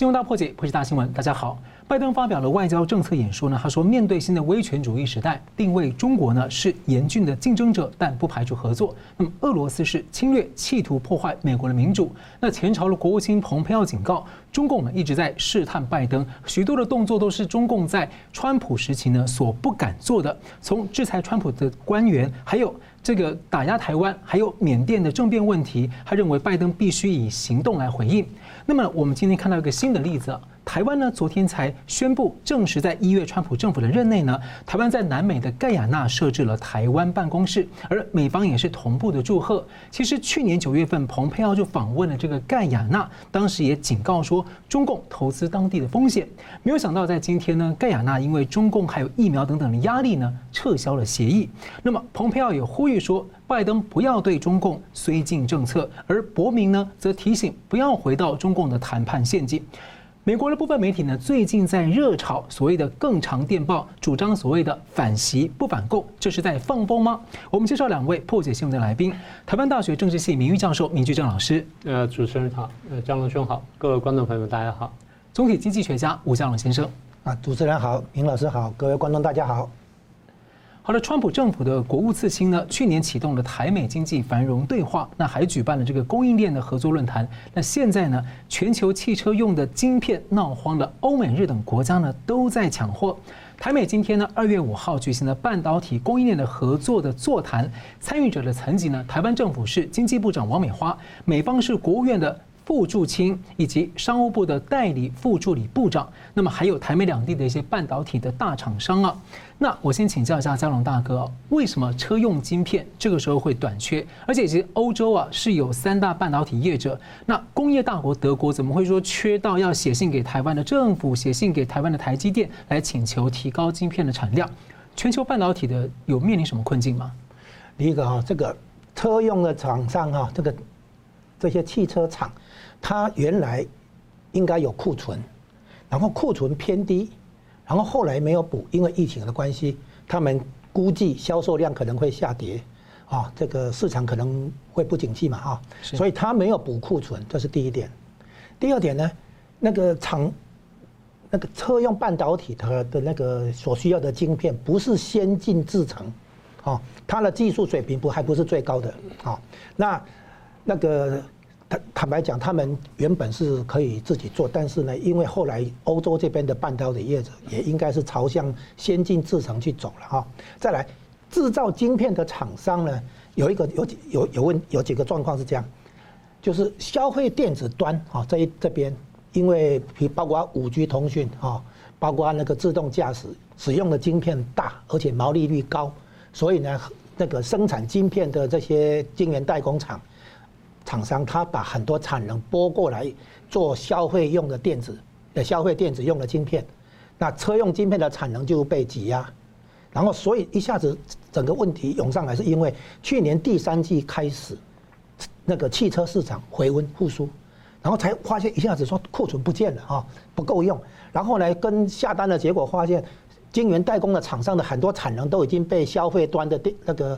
新闻大破解，破解大新闻。大家好，拜登发表了外交政策演说呢。他说，面对新的威权主义时代，定位中国呢是严峻的竞争者，但不排除合作。那么，俄罗斯是侵略，企图破坏美国的民主。那前朝的国务卿蓬佩奥警告，中共呢一直在试探拜登，许多的动作都是中共在川普时期呢所不敢做的。从制裁川普的官员，还有这个打压台湾，还有缅甸的政变问题，他认为拜登必须以行动来回应。那么，我们今天看到一个新的例子。台湾呢，昨天才宣布证实，在一月川普政府的任内呢，台湾在南美的盖亚纳设置了台湾办公室，而美方也是同步的祝贺。其实去年九月份，蓬佩奥就访问了这个盖亚纳，当时也警告说，中共投资当地的风险。没有想到，在今天呢，盖亚纳因为中共还有疫苗等等的压力呢，撤销了协议。那么，蓬佩奥也呼吁说，拜登不要对中共绥靖政策，而伯明呢，则提醒不要回到中共的谈判陷阱。美国的部分媒体呢，最近在热炒所谓的更长电报，主张所谓的反袭不反共，这是在放风吗？我们介绍两位破解新闻的来宾：台湾大学政治系名誉教授明居正老师。呃，主持人好，呃，张龙兄好，各位观众朋友们大家好。总体经济学家吴家龙先生。啊，主持人好，明老师好，各位观众大家好。好了，川普政府的国务次卿呢，去年启动了台美经济繁荣对话，那还举办了这个供应链的合作论坛。那现在呢，全球汽车用的晶片闹慌了，欧美日等国家呢都在抢货。台美今天呢，二月五号举行了半导体供应链的合作的座谈，参与者的层级呢，台湾政府是经济部长王美花，美方是国务院的。副助卿以及商务部的代理副助理部长，那么还有台美两地的一些半导体的大厂商啊。那我先请教一下嘉龙大哥，为什么车用晶片这个时候会短缺？而且其实欧洲啊是有三大半导体业者，那工业大国德国怎么会说缺到要写信给台湾的政府，写信给台湾的台积电来请求提高晶片的产量？全球半导体的有面临什么困境吗？第一个哈，这个车用的厂商哈，这个这些汽车厂。它原来应该有库存，然后库存偏低，然后后来没有补，因为疫情的关系，他们估计销售量可能会下跌，啊，这个市场可能会不景气嘛，啊，所以他没有补库存，这是第一点。第二点呢，那个厂，那个车用半导体它的那个所需要的晶片不是先进制程，啊，它的技术水平不还不是最高的，啊，那那个。坦坦白讲，他们原本是可以自己做，但是呢，因为后来欧洲这边的半导体业者也应该是朝向先进制程去走了哈。再来，制造晶片的厂商呢，有一个有有有问有几个状况是这样，就是消费电子端啊这一这边，因为包括五 G 通讯啊，包括那个自动驾驶使用的晶片大，而且毛利率高，所以呢，那个生产晶片的这些晶圆代工厂。厂商他把很多产能拨过来做消费用的电子，呃，消费电子用的晶片，那车用晶片的产能就被挤压，然后所以一下子整个问题涌上来，是因为去年第三季开始，那个汽车市场回温复苏，然后才发现一下子说库存不见了啊，不够用，然后呢跟下单的结果发现，晶圆代工的厂商的很多产能都已经被消费端的电那个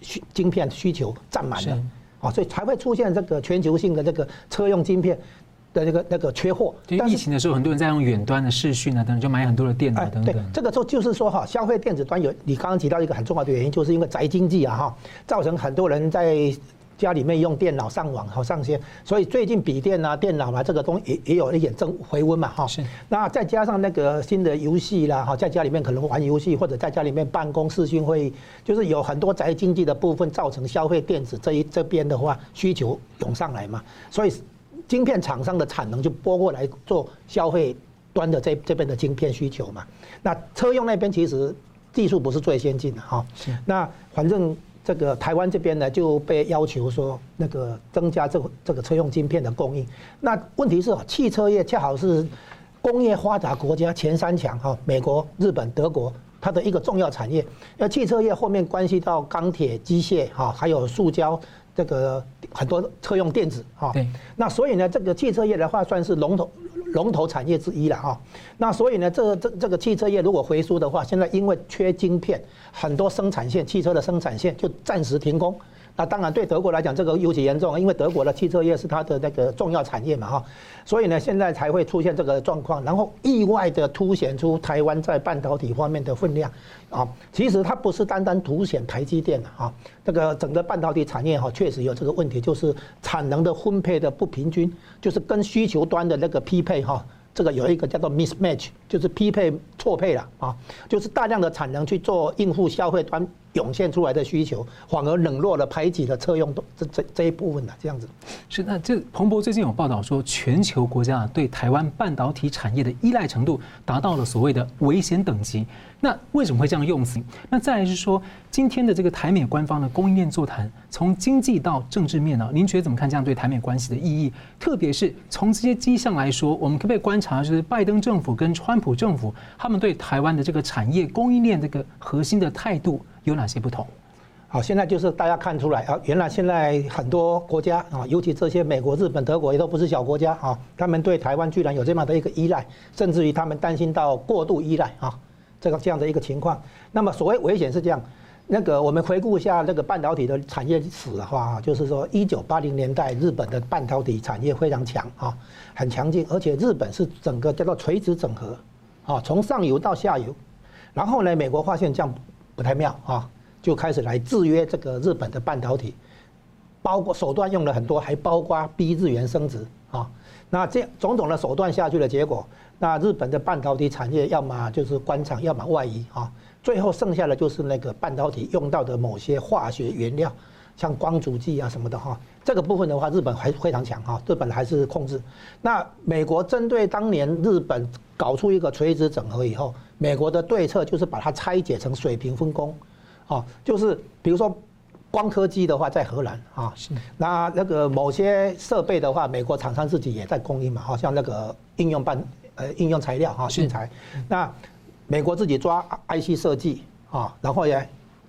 需晶片需求占满了。啊，所以才会出现这个全球性的这个车用晶片的那个那个缺货。就疫情的时候，很多人在用远端的视讯啊等等，就买很多的电脑等等。对，这个就就是说哈，消费电子端有你刚刚提到一个很重要的原因，就是因为宅经济啊哈，造成很多人在。家里面用电脑上网好上线，所以最近笔电啊、电脑啊这个东西也也有一点正回温嘛哈。是。那再加上那个新的游戏啦哈，在家里面可能玩游戏或者在家里面办公视讯会议，就是有很多宅经济的部分造成消费电子这一这边的话需求涌上来嘛，所以晶片厂商的产能就拨过来做消费端的这这边的晶片需求嘛。那车用那边其实技术不是最先进的哈。是。那反正。这个台湾这边呢就被要求说那个增加这个这个车用晶片的供应。那问题是汽车业恰好是工业发达国家前三强哈，美国、日本、德国，它的一个重要产业。那汽车业后面关系到钢铁、机械哈，还有塑胶，这个很多车用电子哈。那所以呢，这个汽车业的话算是龙头。龙头产业之一了哈，那所以呢，这这这个汽车业如果回输的话，现在因为缺晶片，很多生产线汽车的生产线就暂时停工，那当然对德国来讲，这个尤其严重，因为德国的汽车业是它的那个重要产业嘛哈，所以呢，现在才会出现这个状况，然后意外的凸显出台湾在半导体方面的分量啊。其实它不是单单凸显台积电的哈，这个整个半导体产业哈确实有这个问题，就是产能的分配的不平均，就是跟需求端的那个匹配哈。这个有一个叫做 mismatch，就是匹配错配了啊，就是大量的产能去做应付消费端涌现出来的需求，反而冷落了排挤的车用这这这一部分的这样子。是，那这彭博最近有报道说，全球国家啊对台湾半导体产业的依赖程度达到了所谓的危险等级。那为什么会这样用词？那再来是说，今天的这个台美官方的供应链座谈，从经济到政治面呢，您觉得怎么看这样对台美关系的意义？特别是从这些迹象来说，我们可不可以观察，就是拜登政府跟川普政府他们对台湾的这个产业供应链这个核心的态度有哪些不同？好，现在就是大家看出来啊，原来现在很多国家啊，尤其这些美国、日本、德国也都不是小国家啊，他们对台湾居然有这么的一个依赖，甚至于他们担心到过度依赖啊。这个这样的一个情况，那么所谓危险是这样，那个我们回顾一下那个半导体的产业史的话，就是说一九八零年代日本的半导体产业非常强啊，很强劲，而且日本是整个叫做垂直整合啊，从上游到下游，然后呢，美国发现这样不太妙啊，就开始来制约这个日本的半导体，包括手段用了很多，还包括逼日元升值啊，那这种种的手段下去的结果。那日本的半导体产业，要么就是官厂，要么外移啊，最后剩下的就是那个半导体用到的某些化学原料，像光阻剂啊什么的哈。这个部分的话，日本还非常强哈，日本还是控制。那美国针对当年日本搞出一个垂直整合以后，美国的对策就是把它拆解成水平分工，啊，就是比如说光刻机的话在荷兰啊，那那个某些设备的话，美国厂商自己也在供应嘛，好像那个应用半。呃，应用材料哈，新材，那美国自己抓 IC 设计啊，然后呢，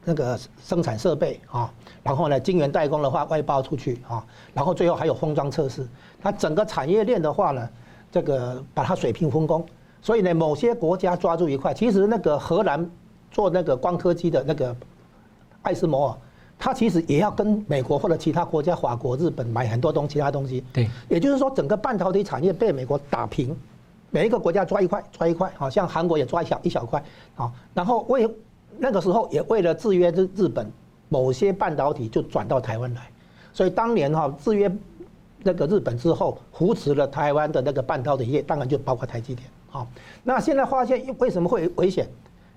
那个生产设备啊，然后呢，晶圆代工的话外包出去啊，然后最后还有封装测试，它整个产业链的话呢，这个把它水平分工，所以呢，某些国家抓住一块，其实那个荷兰做那个光刻机的那个艾斯摩尔，它其实也要跟美国或者其他国家，法国、日本买很多东其他东西，对，也就是说，整个半导体产业被美国打平。每一个国家抓一块，抓一块，好像韩国也抓一小一小块，好，然后为那个时候也为了制约日日本，某些半导体就转到台湾来，所以当年哈制约那个日本之后，扶持了台湾的那个半导体业，当然就包括台积电，啊，那现在发现为什么会危险？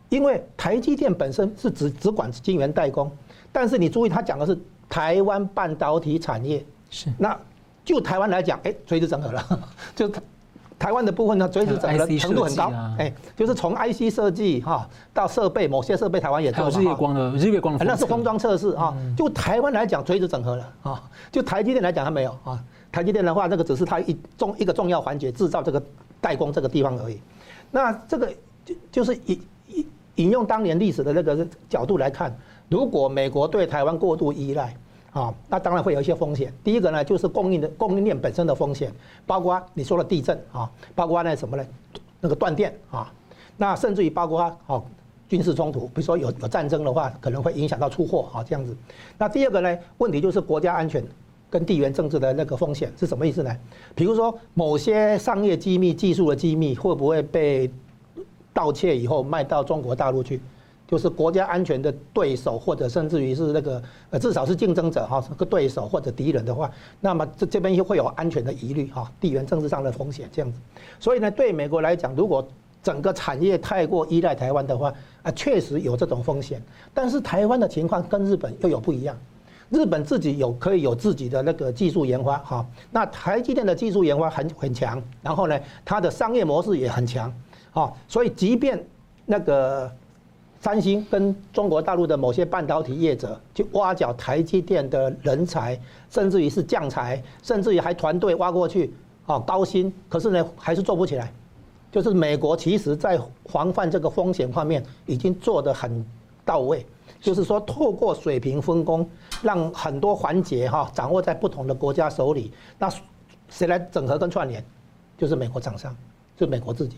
因为台积电本身是只只管晶圆代工，但是你注意他讲的是台湾半导体产业，是那就台湾来讲，哎，垂直整合了，就。台湾的部分呢，垂直整合程度很高，哎，就是从 IC 设计哈到设备，某些设备台湾也做。日月光的日月光的，那是封装测试啊。就台湾来讲，垂直整合了啊。就台积电来讲，它没有啊。台积电的话，这个只是它一重一个重要环节，制造这个代工这个地方而已。那这个就就是引引引用当年历史的那个角度来看，如果美国对台湾过度依赖。啊，那当然会有一些风险。第一个呢，就是供应的供应链本身的风险，包括你说的地震啊，包括那什么呢，那个断电啊，那甚至于包括哦军事冲突，比如说有有战争的话，可能会影响到出货啊这样子。那第二个呢，问题就是国家安全跟地缘政治的那个风险是什么意思呢？比如说某些商业机密、技术的机密会不会被盗窃以后卖到中国大陆去？就是国家安全的对手，或者甚至于是那个呃，至少是竞争者哈，这个对手或者敌人的话，那么这这边又会有安全的疑虑哈，地缘政治上的风险这样子。所以呢，对美国来讲，如果整个产业太过依赖台湾的话，啊，确实有这种风险。但是台湾的情况跟日本又有不一样，日本自己有可以有自己的那个技术研发哈，那台积电的技术研发很很强，然后呢，它的商业模式也很强，啊，所以即便那个。三星跟中国大陆的某些半导体业者去挖角台积电的人才，甚至于是将才，甚至于还团队挖过去，啊，高薪，可是呢还是做不起来。就是美国其实在防范这个风险方面已经做得很到位，就是说透过水平分工，让很多环节哈掌握在不同的国家手里，那谁来整合跟串联？就是美国厂商，就美国自己。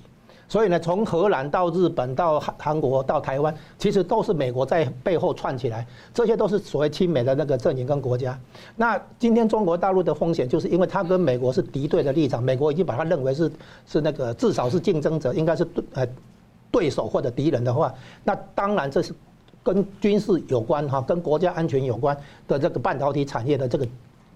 所以呢，从荷兰到日本到韩韩国到台湾，其实都是美国在背后串起来，这些都是所谓亲美的那个阵营跟国家。那今天中国大陆的风险，就是因为它跟美国是敌对的立场，美国已经把它认为是是那个至少是竞争者，应该是对呃对手或者敌人的话，那当然这是跟军事有关哈，跟国家安全有关的这个半导体产业的这个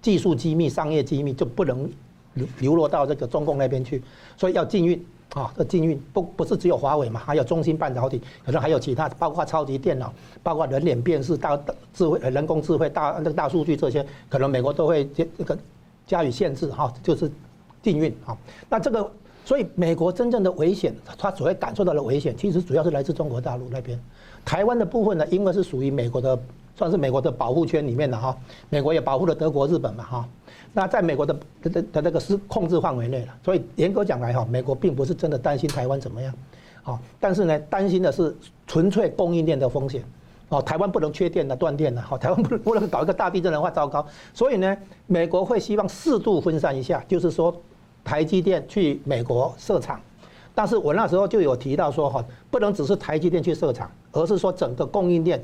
技术机密、商业机密就不能流流落到这个中共那边去，所以要禁运。啊，这禁运不不是只有华为嘛，还有中芯半导体，可能还有其他，包括超级电脑，包括人脸辨识、大智慧、人工智慧、大那个大数据这些，可能美国都会这这个加以限制哈，就是禁运啊。那这个，所以美国真正的危险，他所谓感受到的危险，其实主要是来自中国大陆那边。台湾的部分呢，因为是属于美国的，算是美国的保护圈里面的哈，美国也保护了德国、日本嘛哈。那在美国的的的那个是控制范围内了，所以严格讲来哈，美国并不是真的担心台湾怎么样，啊，但是呢，担心的是纯粹供应链的风险，哦，台湾不能缺电的断电的，好，台湾不能不能搞一个大地震的话糟糕，所以呢，美国会希望适度分散一下，就是说，台积电去美国设厂，但是我那时候就有提到说哈，不能只是台积电去设厂，而是说整个供应链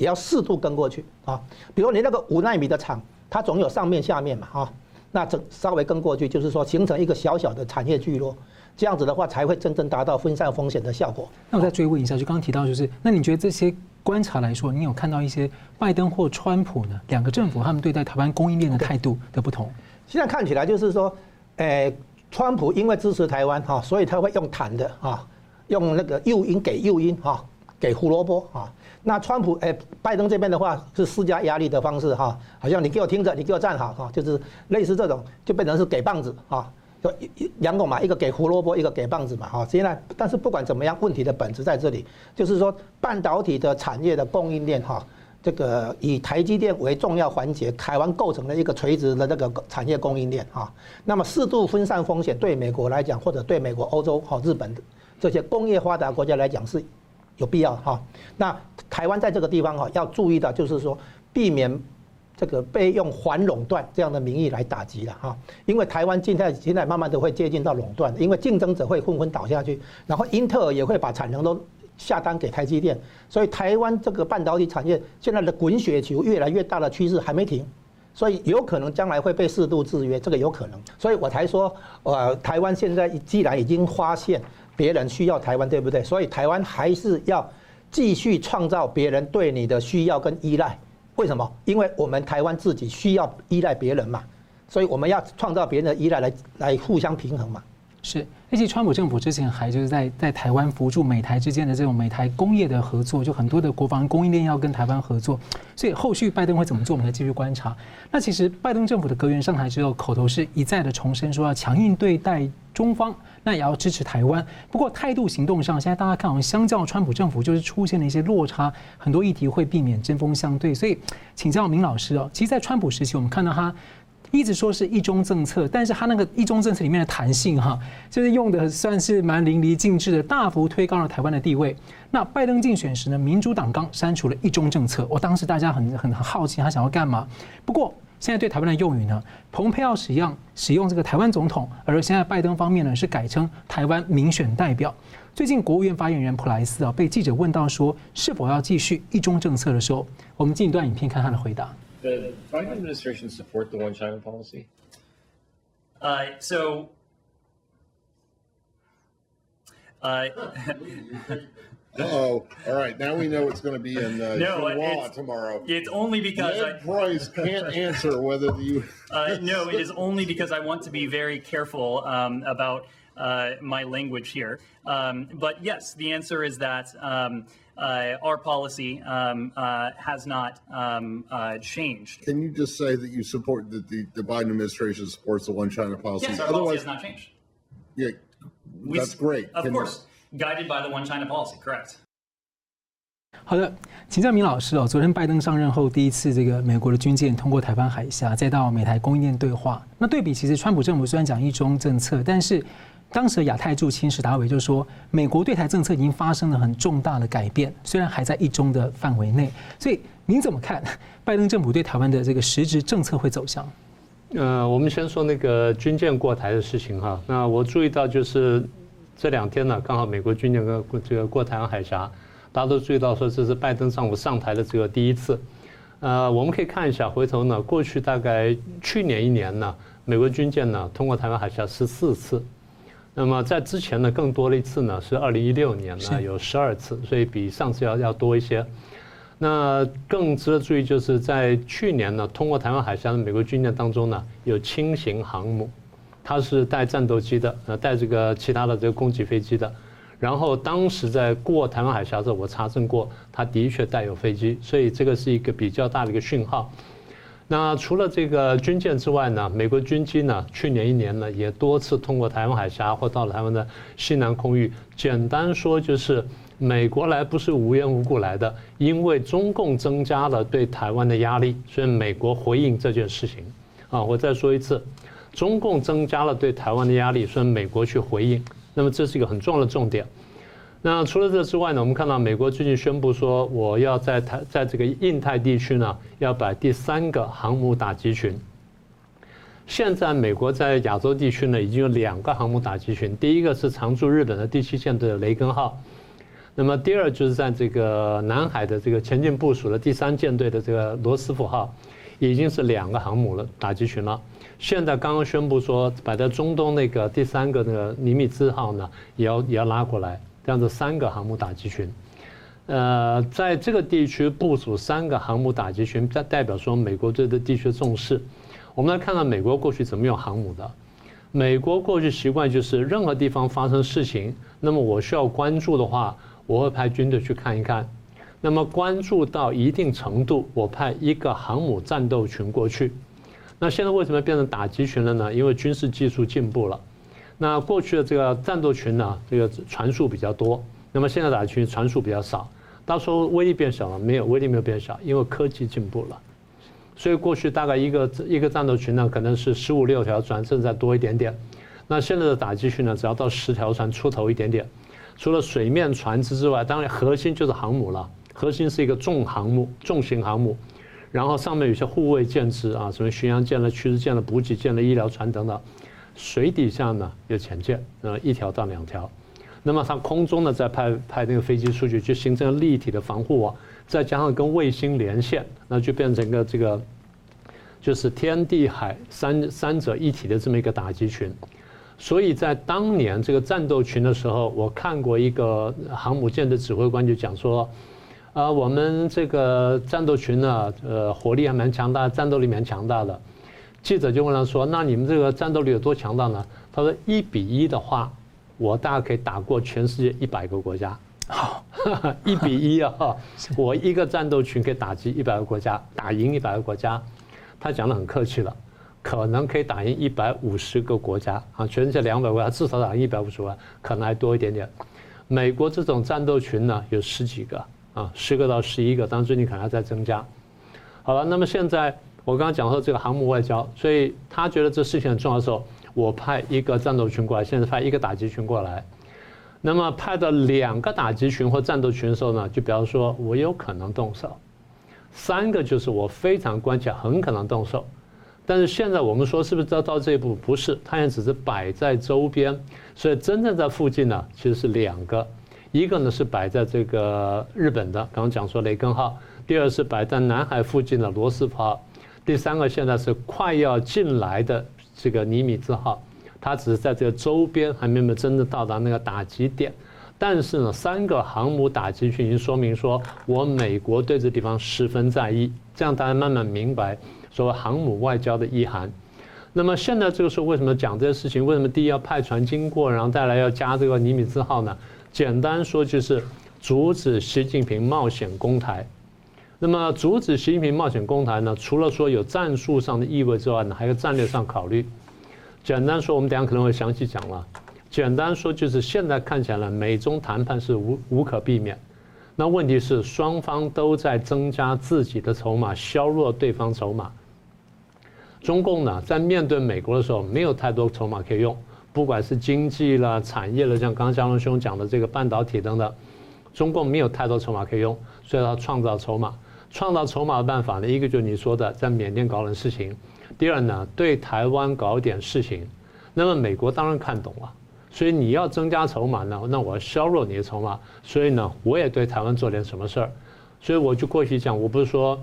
也要适度跟过去啊，比如你那个五纳米的厂。它总有上面下面嘛，哈，那这稍微跟过去，就是说形成一个小小的产业聚落，这样子的话才会真正达到分散风险的效果。那我再追问一下，就刚刚提到，就是那你觉得这些观察来说，你有看到一些拜登或川普呢两个政府他们对待台湾供应链的态度的不同？现在看起来就是说，诶，川普因为支持台湾哈，所以他会用谈的啊，用那个诱因给诱因哈，给胡萝卜啊。那川普哎，拜登这边的话是施加压力的方式哈，好像你给我听着，你给我站好哈，就是类似这种，就变成是给棒子哈，就两种嘛，一个给胡萝卜，一个给棒子嘛哈。现在，但是不管怎么样，问题的本质在这里，就是说半导体的产业的供应链哈，这个以台积电为重要环节，台湾构成了一个垂直的那个产业供应链哈。那么适度分散风险，对美国来讲，或者对美国、欧洲、哈日本这些工业发达国家来讲是。有必要哈，那台湾在这个地方哈要注意的，就是说避免这个被用反垄断这样的名义来打击了哈，因为台湾现在现在慢慢的会接近到垄断，因为竞争者会纷纷倒下去，然后英特尔也会把产能都下单给台积电，所以台湾这个半导体产业现在的滚雪球越来越大的趋势还没停，所以有可能将来会被适度制约，这个有可能，所以我才说，呃，台湾现在既然已经发现。别人需要台湾，对不对？所以台湾还是要继续创造别人对你的需要跟依赖。为什么？因为我们台湾自己需要依赖别人嘛，所以我们要创造别人的依赖来来互相平衡嘛。是，而且川普政府之前还就是在在台湾扶助美台之间的这种美台工业的合作，就很多的国防供应链要跟台湾合作，所以后续拜登会怎么做，我们再继续观察。那其实拜登政府的阁员上台之后，口头是一再的重申说要强硬对待中方，那也要支持台湾。不过态度行动上，现在大家看好像相较川普政府就是出现了一些落差，很多议题会避免针锋相对。所以请教明老师哦，其实，在川普时期，我们看到他。一直说是一中政策，但是他那个一中政策里面的弹性哈，就是用的算是蛮淋漓尽致的，大幅推高了台湾的地位。那拜登竞选时呢，民主党刚删除了一中政策，我当时大家很很很好奇他想要干嘛。不过现在对台湾的用语呢，蓬佩奥使用使用这个台湾总统，而现在拜登方面呢是改称台湾民选代表。最近国务院发言人普莱斯啊被记者问到说是否要继续一中政策的时候，我们进一段影片看他的回答。The Biden administration support the one China policy? Uh, so, uh, oh, all right. Now we know it's going to be in uh, no, Law tomorrow. It's only because Ned I, Price can't answer whether you. uh, no, it is only because I want to be very careful um, about uh, my language here. Um, but yes, the answer is that. Um, uh, our policy um, uh, has not um, uh, changed. Can you just say that you support that the, the Biden administration supports the one China policy? Yes, our policy has not changed. Yeah, that's great. Of Can course, you... guided by the one China policy, correct. 好的，请教明老师哦。昨天拜登上任后第一次，这个美国的军舰通过台湾海峡，再到美台供应链对话。那对比，其实川普政府虽然讲一中政策，但是 当时的亚太驻青史达伟就说，美国对台政策已经发生了很重大的改变，虽然还在一中的范围内。所以您怎么看拜登政府对台湾的这个实质政策会走向？呃，我们先说那个军舰过台的事情哈。那我注意到就是这两天呢，刚好美国军舰跟过这个过台湾海峡，大家都注意到说这是拜登上午上台的这个第一次。呃，我们可以看一下，回头呢，过去大概去年一年呢，美国军舰呢通过台湾海峡十四次，那么在之前呢更多的一次呢是二零一六年呢有十二次，所以比上次要要多一些。那更值得注意就是在去年呢通过台湾海峡的美国军舰当中呢有轻型航母，它是带战斗机的，呃带这个其他的这个攻击飞机的。然后当时在过台湾海峡的时候，我查证过，它的确带有飞机，所以这个是一个比较大的一个讯号。那除了这个军舰之外呢，美国军机呢，去年一年呢也多次通过台湾海峡或到了台湾的西南空域。简单说就是，美国来不是无缘无故来的，因为中共增加了对台湾的压力，所以美国回应这件事情。啊，我再说一次，中共增加了对台湾的压力，所以美国去回应。那么这是一个很重要的重点。那除了这之外呢，我们看到美国最近宣布说，我要在台在这个印太地区呢，要摆第三个航母打击群。现在美国在亚洲地区呢，已经有两个航母打击群，第一个是常驻日本的第七舰队的雷根号，那么第二就是在这个南海的这个前进部署的第三舰队的这个罗斯福号，已经是两个航母了打击群了。现在刚刚宣布说，摆在中东那个第三个那个尼米兹号呢，也要也要拉过来，这样子三个航母打击群。呃，在这个地区部署三个航母打击群，代代表说美国对这地区重视。我们来看看美国过去怎么用航母的。美国过去习惯就是任何地方发生事情，那么我需要关注的话，我会派军队去看一看。那么关注到一定程度，我派一个航母战斗群过去。那现在为什么变成打击群了呢？因为军事技术进步了。那过去的这个战斗群呢，这个船数比较多。那么现在打击群船数比较少。到时候威力变小了？没有，威力没有变小，因为科技进步了。所以过去大概一个一个战斗群呢，可能是十五六条船，甚至再多一点点。那现在的打击群呢，只要到十条船出头一点点。除了水面船只之外，当然核心就是航母了。核心是一个重航母、重型航母。然后上面有些护卫舰只啊，什么巡洋舰了、驱逐舰了、补给舰了、医疗船等等。水底下呢有潜舰，呃，一条到两条。那么它空中呢再派派那个飞机出去，就形成立体的防护网。再加上跟卫星连线，那就变成一个这个，就是天地海三三者一体的这么一个打击群。所以在当年这个战斗群的时候，我看过一个航母舰的指挥官就讲说。啊，我们这个战斗群呢，呃，火力还蛮强大，战斗力蛮强大的。记者就问他说：“那你们这个战斗力有多强大呢？”他说：“一比一的话，我大概可以打过全世界一百个国家。好，一比一啊，我一个战斗群可以打击一百个国家，打赢一百个国家。”他讲的很客气了，可能可以打赢一百五十个国家啊，全世界两百个国家至少打赢一百五十万，可能还多一点点。美国这种战斗群呢，有十几个。啊，十个到十一个，当然最近可能还在增加。好了，那么现在我刚刚讲说这个航母外交，所以他觉得这事情很重要的时候，我派一个战斗群过来，现在派一个打击群过来。那么派到两个打击群或战斗群的时候呢，就比方说我有可能动手，三个就是我非常关切，很可能动手。但是现在我们说是不是到到这一步？不是，它也只是摆在周边，所以真正在附近呢，其实是两个。一个呢是摆在这个日本的，刚刚讲说雷根号；第二是摆在南海附近的罗斯福号；第三个现在是快要进来的这个尼米兹号，它只是在这个周边还没有真正到达那个打击点。但是呢，三个航母打击群已经说明说，我美国对这地方十分在意，这样大家慢慢明白所谓航母外交的意涵。那么现在这个时候为什么讲这些事情？为什么第一要派船经过，然后再来要加这个尼米兹号呢？简单说就是阻止习近平冒险攻台。那么阻止习近平冒险攻台呢？除了说有战术上的意味之外呢，还有战略上考虑。简单说，我们等下可能会详细讲了。简单说就是现在看起来，美中谈判是无无可避免。那问题是双方都在增加自己的筹码，削弱对方筹码。中共呢，在面对美国的时候，没有太多筹码可以用。不管是经济啦、产业啦，像刚刚龙兄讲的这个半导体等等，中共没有太多筹码可以用，所以他创造筹码。创造筹码的办法呢，一个就是你说的在缅甸搞点事情，第二呢，对台湾搞点事情。那么美国当然看懂了，所以你要增加筹码呢，那我要削弱你的筹码。所以呢，我也对台湾做点什么事儿。所以我就过去讲，我不是说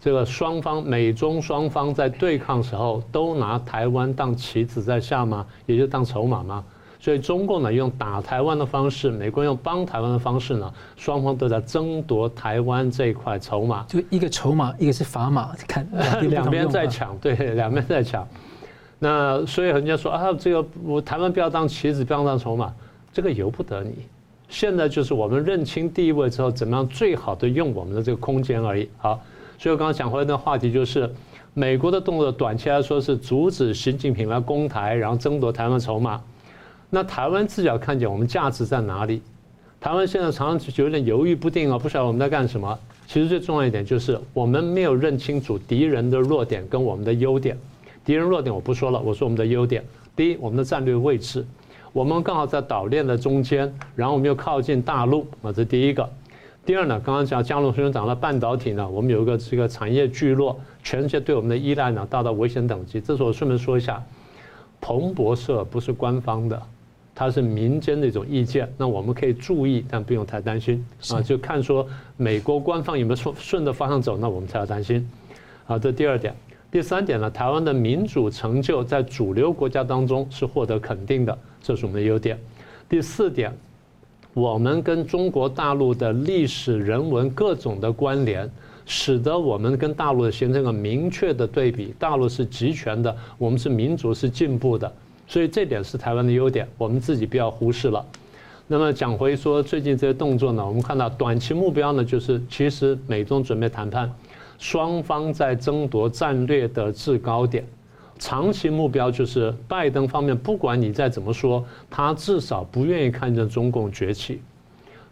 这个双方美中双方在对抗时候都拿台湾当棋子在下吗？也就当筹码吗？所以中共呢用打台湾的方式，美国用帮台湾的方式呢，双方都在争夺台湾这一块筹码。就一个筹码，一个是砝码，看 两边在抢，对，两边在抢。那所以人家说啊，这个我台湾不要当棋子，不要当筹码，这个由不得你。现在就是我们认清地位之后，怎么样最好的用我们的这个空间而已。好，所以我刚刚讲回来的话题就是，美国的动作短期来说是阻止习近平来攻台，然后争夺台湾筹码。那台湾自己要看见我们价值在哪里。台湾现在常常就有点犹豫不定啊，不晓得我们在干什么。其实最重要一点就是，我们没有认清楚敌人的弱点跟我们的优点。敌人弱点我不说了，我说我们的优点。第一，我们的战略位置，我们刚好在岛链的中间，然后我们又靠近大陆啊，这第一个。第二呢，刚刚讲佳龙先生讲了半导体呢，我们有一个这个产业聚落，全世界对我们的依赖呢达到危险等级。这是我顺便说一下，彭博社不是官方的，它是民间的一种意见，那我们可以注意，但不用太担心啊，就看说美国官方有没有顺顺着方向走，那我们才要担心。好，这第二点。第三点呢，台湾的民主成就在主流国家当中是获得肯定的，这是我们的优点。第四点，我们跟中国大陆的历史人文各种的关联，使得我们跟大陆形成一个明确的对比。大陆是集权的，我们是民主是进步的，所以这点是台湾的优点，我们自己不要忽视了。那么讲回说最近这些动作呢，我们看到短期目标呢，就是其实美中准备谈判。双方在争夺战略的制高点，长期目标就是拜登方面，不管你再怎么说，他至少不愿意看见中共崛起。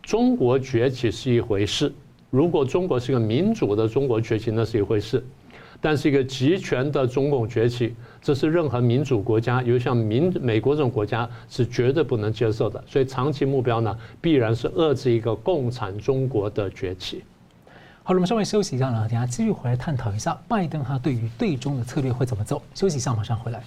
中国崛起是一回事，如果中国是个民主的中国崛起，那是一回事；但是一个集权的中共崛起，这是任何民主国家，尤其像民美国这种国家是绝对不能接受的。所以长期目标呢，必然是遏制一个共产中国的崛起。好了，我们稍微休息一下呢，等下继续回来探讨一下拜登他对于对中的策略会怎么走。休息一下，马上回来。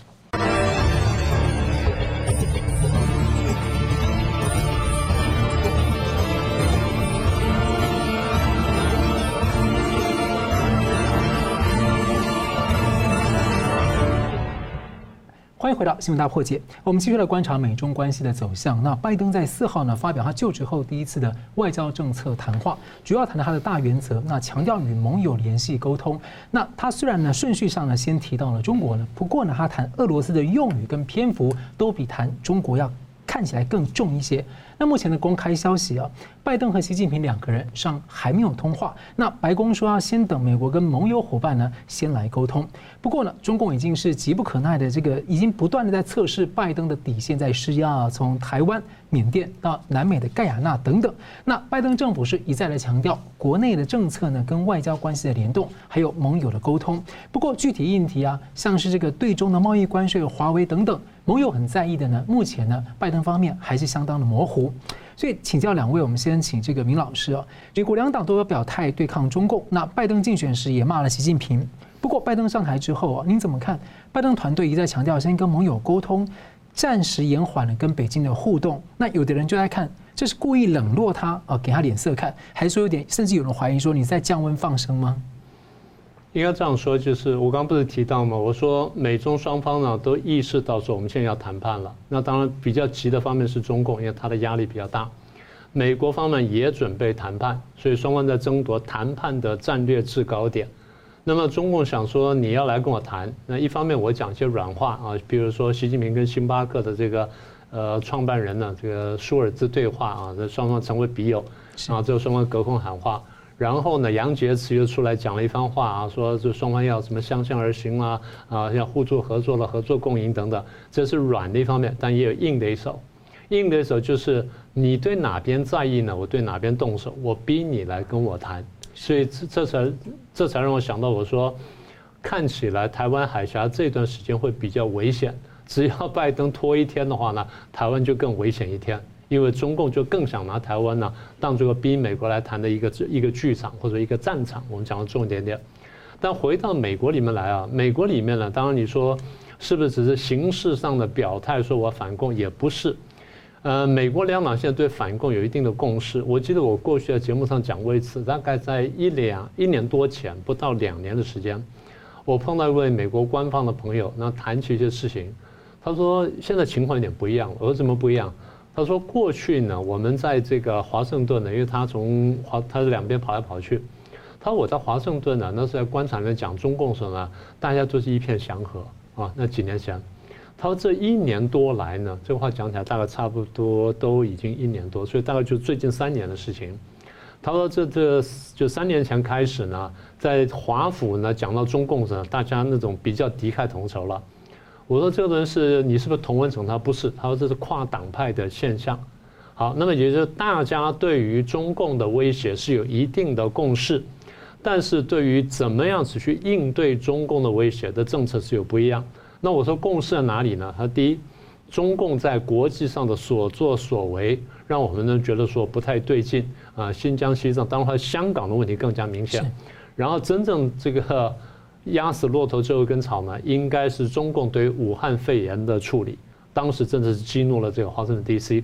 迎回到新闻大破解。我们继续来观察美中关系的走向。那拜登在四号呢发表他就职后第一次的外交政策谈话，主要谈了他的大原则。那强调与盟友联系沟通。那他虽然呢顺序上呢先提到了中国呢，不过呢他谈俄罗斯的用语跟篇幅都比谈中国要看起来更重一些。那目前的公开消息啊，拜登和习近平两个人尚还没有通话。那白宫说要先等美国跟盟友伙伴呢先来沟通。不过呢，中共已经是急不可耐的这个，已经不断的在测试拜登的底线，在施压啊，从台湾、缅甸到南美的盖亚那等等。那拜登政府是一再的强调国内的政策呢跟外交关系的联动，还有盟友的沟通。不过具体议题啊，像是这个对中的贸易关税、华为等等，盟友很在意的呢，目前呢，拜登方面还是相当的模糊。所以请教两位，我们先请这个明老师啊。美国两党都有表态对抗中共，那拜登竞选时也骂了习近平。不过拜登上台之后啊，您怎么看？拜登团队一再强调先跟盟友沟通，暂时延缓了跟北京的互动。那有的人就在看，这是故意冷落他啊，给他脸色看，还是说有点，甚至有人怀疑说你在降温放生吗？应该这样说，就是我刚刚不是提到吗？我说美中双方呢都意识到说我们现在要谈判了。那当然比较急的方面是中共，因为他的压力比较大。美国方面也准备谈判，所以双方在争夺谈判的战略制高点。那么中共想说你要来跟我谈，那一方面我讲一些软话啊，比如说习近平跟星巴克的这个呃创办人呢，这个舒尔兹对话啊，这双方成为笔友，然后最后双方隔空喊话。然后呢，杨洁篪又出来讲了一番话啊，说这双方要什么相向而行啊，啊，要互助合作了，合作共赢等等，这是软的一方面，但也有硬的一手。硬的一手就是你对哪边在意呢？我对哪边动手，我逼你来跟我谈。所以这这才这才让我想到，我说看起来台湾海峡这段时间会比较危险，只要拜登拖一天的话呢，台湾就更危险一天。因为中共就更想拿台湾呢当这个逼美国来谈的一个一个剧场或者一个战场，我们讲的重点点。但回到美国里面来啊，美国里面呢，当然你说是不是只是形式上的表态，说我反共也不是，呃，美国两党现在对反共有一定的共识。我记得我过去在节目上讲过一次，大概在一两一年多前，不到两年的时间，我碰到一位美国官方的朋友，那谈起一些事情，他说现在情况有点不一样。我说怎么不一样？他说过去呢，我们在这个华盛顿呢，因为他从华他是两边跑来跑去。他说我在华盛顿呢，那是在官场里面讲中共的时候呢，大家都是一片祥和啊。那几年前，他说这一年多来呢，这话讲起来大概差不多都已经一年多，所以大概就最近三年的事情。他说这这就三年前开始呢，在华府呢讲到中共时，大家那种比较敌忾同仇了。我说这个人是你是不是同文层？他不是，他说这是跨党派的现象。好，那么也就是大家对于中共的威胁是有一定的共识，但是对于怎么样子去应对中共的威胁的政策是有不一样。那我说共识在哪里呢？他第一，中共在国际上的所作所为，让我们呢觉得说不太对劲啊。新疆、西藏，当然香港的问题更加明显。然后真正这个。压死骆驼最后一根草呢，应该是中共对武汉肺炎的处理，当时真的是激怒了这个华盛顿 DC。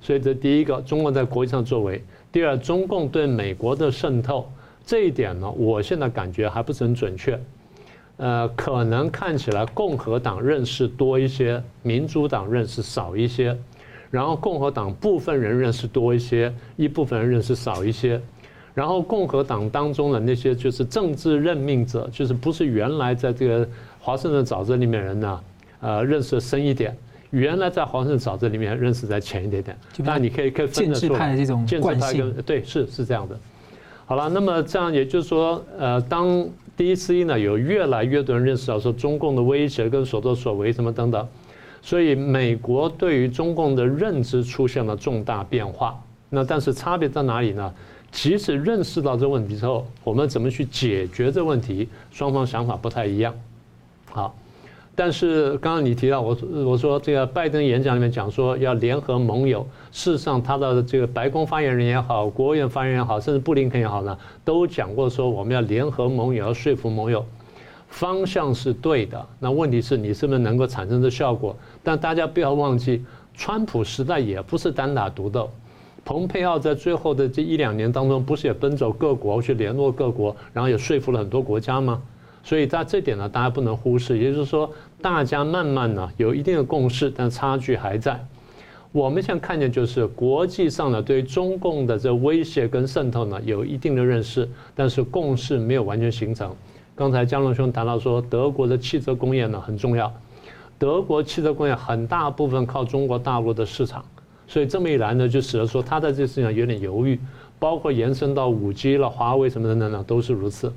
所以这第一个，中共在国际上作为；第二，中共对美国的渗透，这一点呢，我现在感觉还不是很准确。呃，可能看起来共和党认识多一些，民主党认识少一些，然后共和党部分人认识多一些，一部分人认识少一些。然后共和党当中的那些就是政治任命者，就是不是原来在这个华盛顿沼泽里面人呢，呃，认识深一点，原来在华盛顿沼泽里面认识再浅一点点。那你可以可以分得出来。建制派的这种惯性。对，是是这样的。好了，那么这样也就是说，呃，当第一次呢，有越来越多人认识到说中共的威胁跟所作所为什么等等，所以美国对于中共的认知出现了重大变化。那但是差别在哪里呢？即使认识到这问题之后，我们怎么去解决这问题？双方想法不太一样。好，但是刚刚你提到我，我说这个拜登演讲里面讲说要联合盟友，事实上他的这个白宫发言人也好，国务院发言人也好，甚至布林肯也好呢，都讲过说我们要联合盟友，要说服盟友，方向是对的。那问题是你是不是能够产生这效果？但大家不要忘记，川普时代也不是单打独斗。蓬佩奥在最后的这一两年当中，不是也奔走各国去联络各国，然后也说服了很多国家吗？所以在这点呢，大家不能忽视。也就是说，大家慢慢呢有一定的共识，但差距还在。我们现在看见就是国际上呢对中共的这威胁跟渗透呢有一定的认识，但是共识没有完全形成。刚才江龙兄谈到说，德国的汽车工业呢很重要，德国汽车工业很大部分靠中国大陆的市场。所以这么一来呢，就使得说他在这个事情上有点犹豫，包括延伸到五 G 了、华为什么等等呢，都是如此。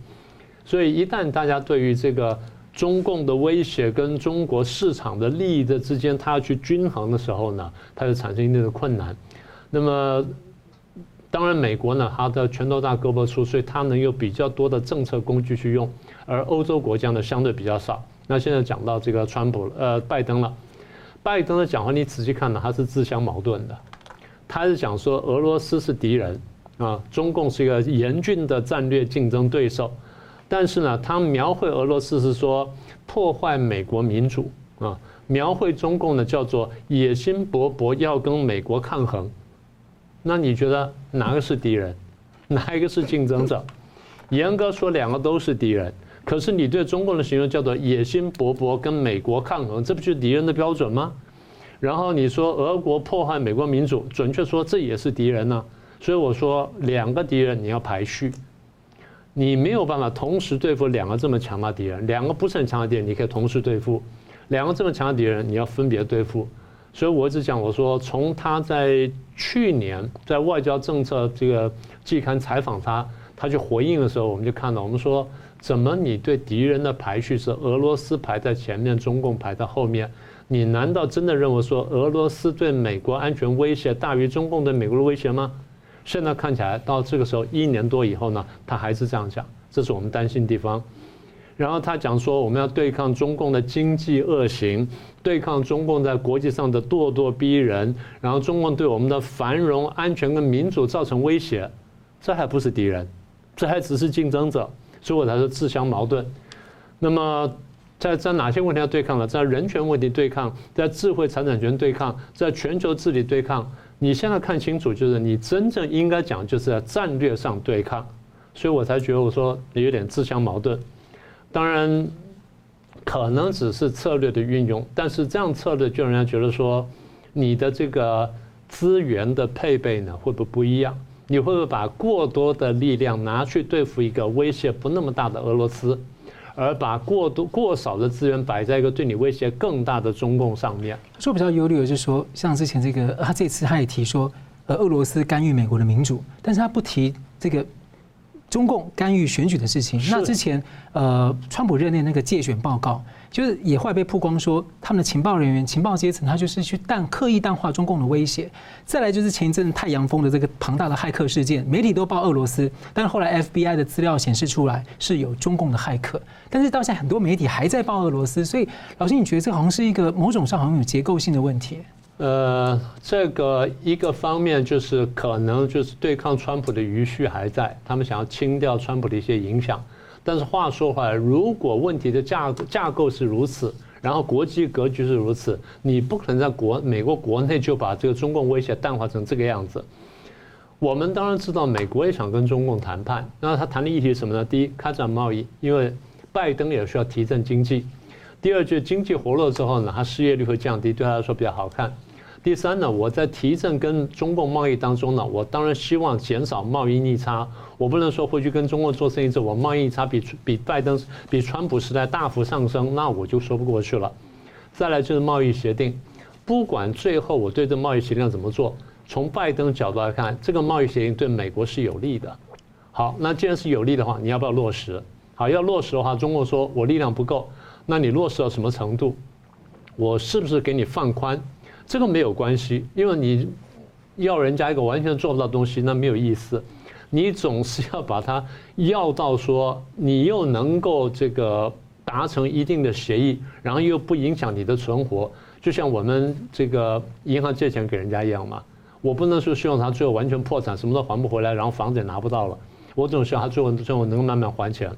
所以一旦大家对于这个中共的威胁跟中国市场的利益的之间，他要去均衡的时候呢，他就产生一定的困难。那么当然，美国呢，它的拳头大胳膊粗，所以它能有比较多的政策工具去用，而欧洲国家呢，相对比较少。那现在讲到这个川普呃拜登了。拜登的讲话，你仔细看呢，他是自相矛盾的。他是讲说俄罗斯是敌人啊，中共是一个严峻的战略竞争对手。但是呢，他描绘俄罗斯是说破坏美国民主啊，描绘中共呢叫做野心勃勃，要跟美国抗衡。那你觉得哪个是敌人，哪一个是竞争者？严格说，两个都是敌人。可是你对中共的形容叫做野心勃勃，跟美国抗衡，这不就是敌人的标准吗？然后你说俄国破坏美国民主，准确说这也是敌人呢。所以我说两个敌人你要排序，你没有办法同时对付两个这么强大的敌人，两个不是很强的敌人你可以同时对付，两个这么强的敌人你要分别对付。所以我一直讲，我说从他在去年在外交政策这个季刊采访他，他去回应的时候，我们就看到我们说。怎么你对敌人的排序是俄罗斯排在前面，中共排在后面？你难道真的认为说俄罗斯对美国安全威胁大于中共对美国的威胁吗？现在看起来到这个时候一年多以后呢，他还是这样讲，这是我们担心的地方。然后他讲说我们要对抗中共的经济恶行，对抗中共在国际上的咄咄逼人，然后中共对我们的繁荣、安全跟民主造成威胁，这还不是敌人，这还只是竞争者。所以我才说自相矛盾。那么在在哪些问题要对抗呢？在人权问题对抗，在智慧财产权对抗，在全球治理对抗。你现在看清楚，就是你真正应该讲，就是在战略上对抗。所以我才觉得我说你有点自相矛盾。当然，可能只是策略的运用，但是这样策略就让人家觉得说，你的这个资源的配备呢，会不会不一样？你会不会把过多的力量拿去对付一个威胁不那么大的俄罗斯，而把过多过少的资源摆在一个对你威胁更大的中共上面？说比较忧虑的就是说，像之前这个，他这次他也提说，呃，俄罗斯干预美国的民主，但是他不提这个。中共干预选举的事情，那之前呃，川普任内那个界选报告，就是也会被曝光说，他们的情报人员、情报阶层，他就是去淡刻意淡化中共的威胁。再来就是前一阵太阳风的这个庞大的骇客事件，媒体都报俄罗斯，但是后来 FBI 的资料显示出来是有中共的骇客，但是到现在很多媒体还在报俄罗斯，所以老师，你觉得这好像是一个某种上好像有结构性的问题？呃，这个一个方面就是可能就是对抗川普的余绪还在，他们想要清掉川普的一些影响。但是话说回来，如果问题的架架构是如此，然后国际格局是如此，你不可能在国美国国内就把这个中共威胁淡化成这个样子。我们当然知道，美国也想跟中共谈判，那他谈的议题是什么呢？第一，开展贸易，因为拜登也需要提振经济；第二，就是经济活络之后呢，他失业率会降低，对他来说比较好看。第三呢，我在提振跟中共贸易当中呢，我当然希望减少贸易逆差。我不能说回去跟中国做生意之后，我贸易逆差比比拜登、比川普时代大幅上升，那我就说不过去了。再来就是贸易协定，不管最后我对这贸易协定怎么做，从拜登角度来看，这个贸易协定对美国是有利的。好，那既然是有利的话，你要不要落实？好，要落实的话，中国说我力量不够，那你落实到什么程度？我是不是给你放宽？这个没有关系，因为你要人家一个完全做不到东西，那没有意思。你总是要把它要到说，你又能够这个达成一定的协议，然后又不影响你的存活。就像我们这个银行借钱给人家一样嘛，我不能说希望他最后完全破产，什么都还不回来，然后房子也拿不到了。我总希望他最后最后能慢慢还钱。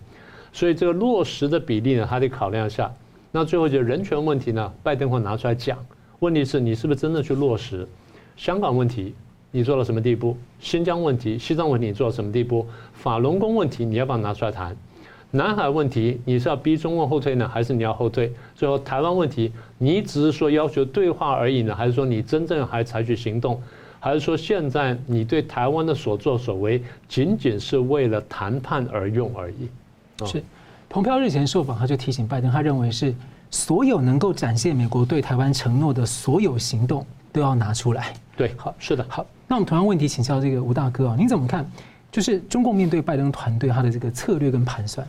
所以这个落实的比例呢，还得考量一下。那最后就人权问题呢，拜登会拿出来讲。问题是你是不是真的去落实？香港问题你做到什么地步？新疆问题、西藏问题你做到什么地步？法轮功问题你要不要拿出来谈？南海问题你是要逼中共后退呢，还是你要后退？最后台湾问题你只是说要求对话而已呢，还是说你真正还采取行动？还是说现在你对台湾的所作所为仅仅是为了谈判而用而已？是，蓬佩奥日前受访，他就提醒拜登，他认为是。所有能够展现美国对台湾承诺的所有行动都要拿出来。对，好，是的，好。那我们同样问题请教这个吴大哥啊，您怎么看？就是中共面对拜登团队他的这个策略跟盘算？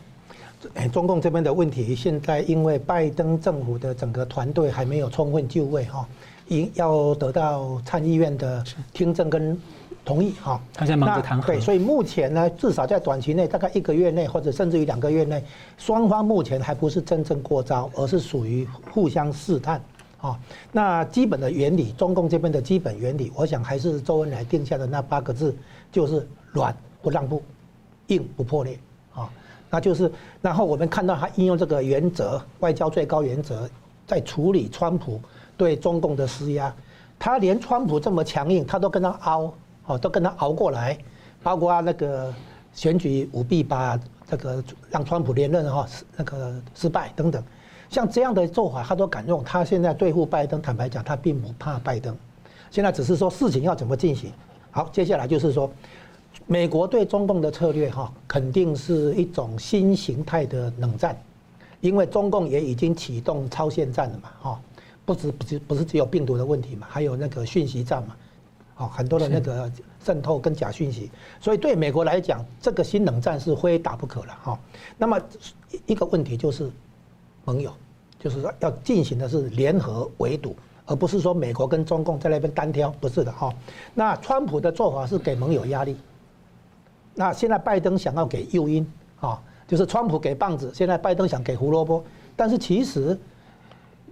哎，中共这边的问题，现在因为拜登政府的整个团队还没有充分就位哈，应要得到参议院的听证跟。同意哈，他在忙着谈。对，所以目前呢，至少在短期内，大概一个月内，或者甚至于两个月内，双方目前还不是真正过招，而是属于互相试探。啊，那基本的原理，中共这边的基本原理，我想还是周恩来定下的那八个字，就是软不让步，硬不破裂。啊，那就是，然后我们看到他应用这个原则，外交最高原则，在处理川普对中共的施压，他连川普这么强硬，他都跟他拗。哦，都跟他熬过来，包括那个选举舞弊，把这个让川普连任哈，那个失败等等，像这样的做法，他都敢用。他现在对付拜登，坦白讲，他并不怕拜登，现在只是说事情要怎么进行。好，接下来就是说，美国对中共的策略哈，肯定是一种新形态的冷战，因为中共也已经启动超限战了嘛，哈，不止不是不是只有病毒的问题嘛，还有那个讯息战嘛。哦，很多的那个渗透跟假讯息，所以对美国来讲，这个新冷战是非打不可了哈。那么一个问题就是盟友，就是说要进行的是联合围堵，而不是说美国跟中共在那边单挑，不是的哈。那川普的做法是给盟友压力，那现在拜登想要给诱因啊，就是川普给棒子，现在拜登想给胡萝卜，但是其实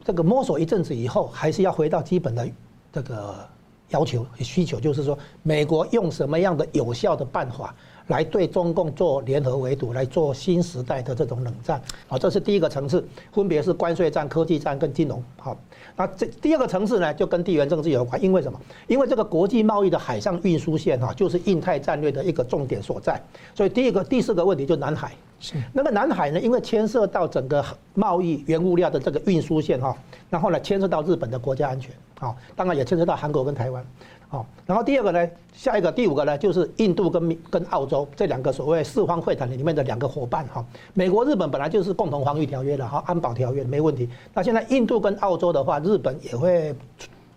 这个摸索一阵子以后，还是要回到基本的这个。要求需求，就是说美国用什么样的有效的办法来对中共做联合围堵，来做新时代的这种冷战。好，这是第一个层次，分别是关税战、科技战跟金融。好，那这第二个层次呢，就跟地缘政治有关。因为什么？因为这个国际贸易的海上运输线哈，就是印太战略的一个重点所在。所以第一个、第四个问题就是南海。是那个南海呢，因为牵涉到整个贸易原物料的这个运输线哈，然后呢牵涉到日本的国家安全，好，当然也牵涉到韩国跟台湾，好，然后第二个呢，下一个第五个呢，就是印度跟跟澳洲这两个所谓四方会谈里面的两个伙伴哈，美国日本本来就是共同防御条约的哈，安保条约没问题，那现在印度跟澳洲的话，日本也会。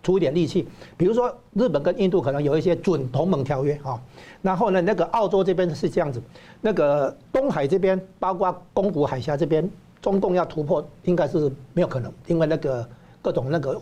出一点力气，比如说日本跟印度可能有一些准同盟条约啊，然后呢，那个澳洲这边是这样子，那个东海这边包括宫古海峡这边，中共要突破应该是没有可能，因为那个各种那个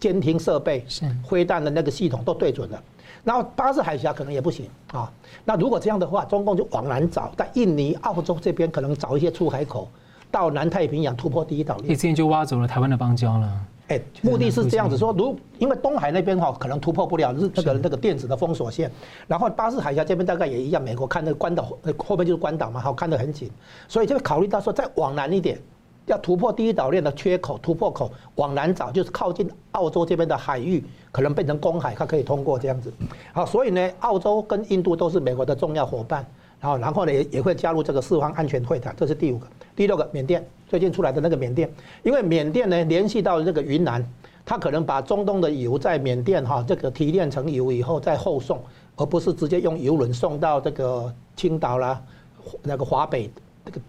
监听设备、灰弹的那个系统都对准了，然后巴士海峡可能也不行啊。那如果这样的话，中共就往南找，在印尼、澳洲这边可能找一些出海口，到南太平洋突破第一岛链。你之前就挖走了台湾的邦交了。哎，目的是这样子说，如因为东海那边哈可能突破不了日那个那个电子的封锁线，然后巴士海峡这边大概也一样，美国看那个关岛后面就是关岛嘛，好看得很紧，所以就会考虑到说再往南一点，要突破第一岛链的缺口突破口，往南找就是靠近澳洲这边的海域，可能变成公海，它可以通过这样子。好，所以呢，澳洲跟印度都是美国的重要伙伴。然后，然后呢，也也会加入这个四方安全会谈，这是第五个。第六个，缅甸最近出来的那个缅甸，因为缅甸呢联系到这个云南，它可能把中东的油在缅甸哈这个提炼成油以后再后送，而不是直接用油轮送到这个青岛啦、那个华北这个